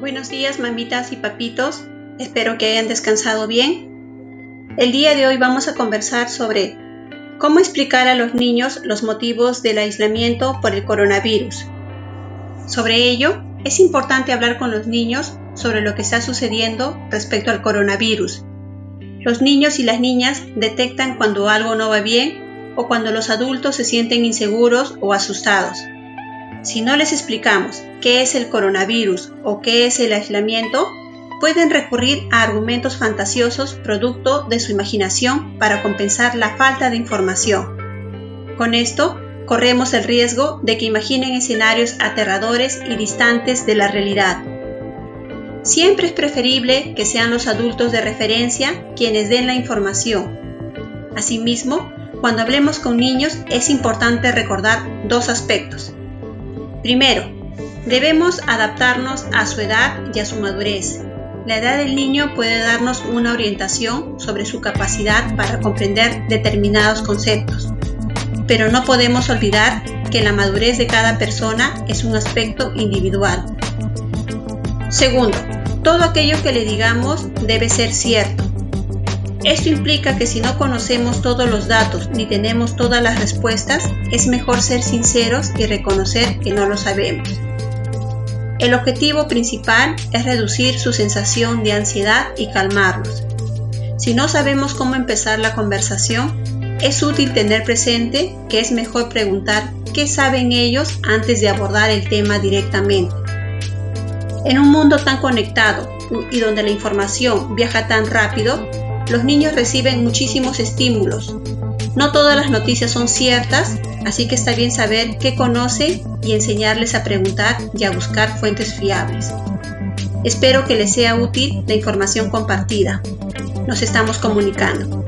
Buenos días mamitas y papitos, espero que hayan descansado bien. El día de hoy vamos a conversar sobre cómo explicar a los niños los motivos del aislamiento por el coronavirus. Sobre ello, es importante hablar con los niños sobre lo que está sucediendo respecto al coronavirus. Los niños y las niñas detectan cuando algo no va bien o cuando los adultos se sienten inseguros o asustados. Si no les explicamos qué es el coronavirus o qué es el aislamiento, pueden recurrir a argumentos fantasiosos producto de su imaginación para compensar la falta de información. Con esto, corremos el riesgo de que imaginen escenarios aterradores y distantes de la realidad. Siempre es preferible que sean los adultos de referencia quienes den la información. Asimismo, cuando hablemos con niños es importante recordar dos aspectos. Primero, debemos adaptarnos a su edad y a su madurez. La edad del niño puede darnos una orientación sobre su capacidad para comprender determinados conceptos, pero no podemos olvidar que la madurez de cada persona es un aspecto individual. Segundo, todo aquello que le digamos debe ser cierto. Esto implica que si no conocemos todos los datos ni tenemos todas las respuestas, es mejor ser sinceros y reconocer que no lo sabemos. El objetivo principal es reducir su sensación de ansiedad y calmarlos. Si no sabemos cómo empezar la conversación, es útil tener presente que es mejor preguntar qué saben ellos antes de abordar el tema directamente. En un mundo tan conectado y donde la información viaja tan rápido, los niños reciben muchísimos estímulos. No todas las noticias son ciertas, así que está bien saber qué conoce y enseñarles a preguntar y a buscar fuentes fiables. Espero que les sea útil la información compartida. Nos estamos comunicando.